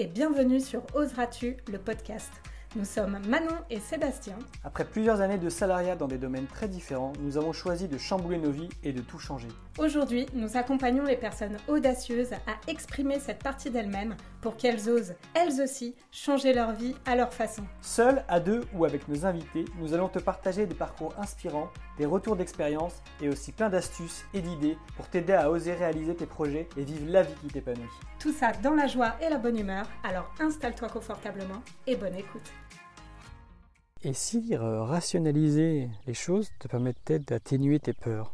et bienvenue sur Oseras-tu, le podcast. Nous sommes Manon et Sébastien. Après plusieurs années de salariat dans des domaines très différents, nous avons choisi de chambouler nos vies et de tout changer. Aujourd'hui, nous accompagnons les personnes audacieuses à exprimer cette partie d'elles-mêmes pour qu'elles osent, elles aussi, changer leur vie à leur façon. Seuls, à deux ou avec nos invités, nous allons te partager des parcours inspirants, des retours d'expérience et aussi plein d'astuces et d'idées pour t'aider à oser réaliser tes projets et vivre la vie qui t'épanouit. Tout ça dans la joie et la bonne humeur, alors installe-toi confortablement et bonne écoute. Et si euh, rationaliser les choses te permettait d'atténuer tes peurs?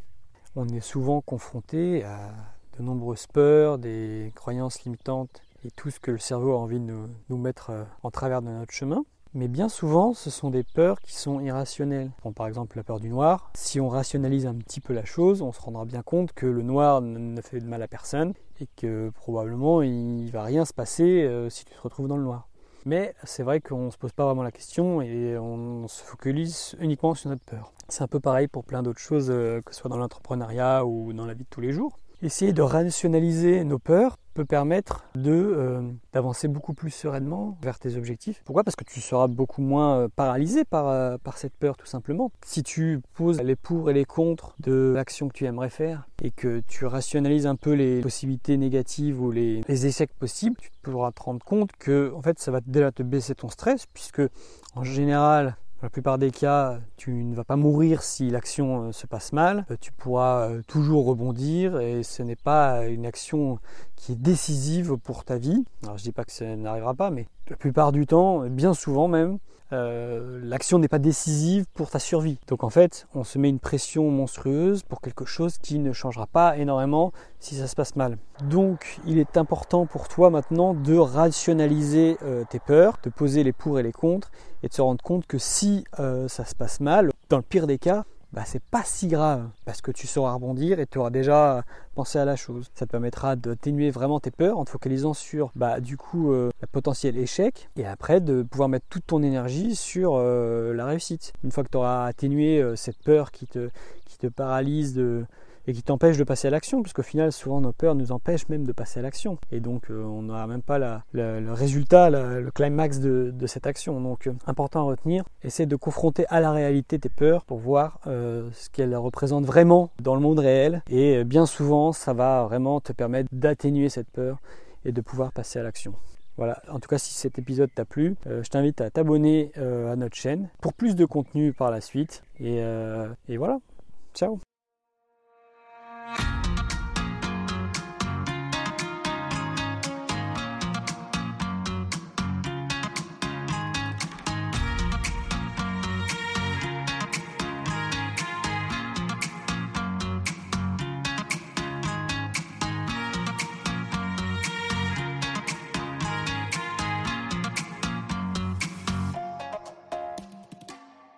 On est souvent confronté à de nombreuses peurs, des croyances limitantes et tout ce que le cerveau a envie de nous, mettre euh, en travers de notre chemin. Mais bien souvent, ce sont des peurs qui sont irrationnelles. par exemple, la peur du noir. Si on rationalise un petit peu la chose, on se rendra bien compte que le noir ne fait de mal à personne et que probablement il va rien se passer euh, si tu te retrouves dans le noir. Mais c'est vrai qu'on ne se pose pas vraiment la question et on se focalise uniquement sur notre peur. C'est un peu pareil pour plein d'autres choses, euh, que ce soit dans l'entrepreneuriat ou dans la vie de tous les jours. Essayer de rationaliser nos peurs peut permettre de euh, d'avancer beaucoup plus sereinement vers tes objectifs. Pourquoi? Parce que tu seras beaucoup moins euh, paralysé par, euh, par cette peur tout simplement. Si tu poses les pour et les contre de l'action que tu aimerais faire et que tu rationalises un peu les possibilités négatives ou les, les échecs possibles, tu pourras te rendre compte que en fait ça va déjà te baisser ton stress puisque en général la plupart des cas, tu ne vas pas mourir si l'action euh, se passe mal. Euh, tu pourras euh, toujours rebondir et ce n'est pas une action qui est décisive pour ta vie. Alors je dis pas que ça n'arrivera pas, mais la plupart du temps, bien souvent même, euh, l'action n'est pas décisive pour ta survie. Donc en fait, on se met une pression monstrueuse pour quelque chose qui ne changera pas énormément si ça se passe mal. Donc il est important pour toi maintenant de rationaliser euh, tes peurs, de poser les pour et les contre et de se rendre compte que si euh, ça se passe mal, dans le pire des cas, bah, c'est pas si grave parce que tu sauras rebondir et tu auras déjà pensé à la chose. Ça te permettra d'atténuer vraiment tes peurs en te focalisant sur bah, du coup euh, le potentiel échec et après de pouvoir mettre toute ton énergie sur euh, la réussite. Une fois que tu auras atténué euh, cette peur qui te, qui te paralyse de, et qui t'empêche de passer à l'action, puisqu'au final, souvent nos peurs nous empêchent même de passer à l'action. Et donc, euh, on n'aura même pas le résultat, le climax de, cette action. Donc, euh, important à retenir, essaie de confronter à la réalité tes peurs pour voir euh, ce qu'elles représentent vraiment dans le monde réel. Et bien souvent, ça va vraiment te permettre d'atténuer cette peur et de pouvoir passer à l'action. Voilà, en tout cas si cet épisode t'a plu, je t'invite à t'abonner à notre chaîne pour plus de contenu par la suite. et voilà, ciao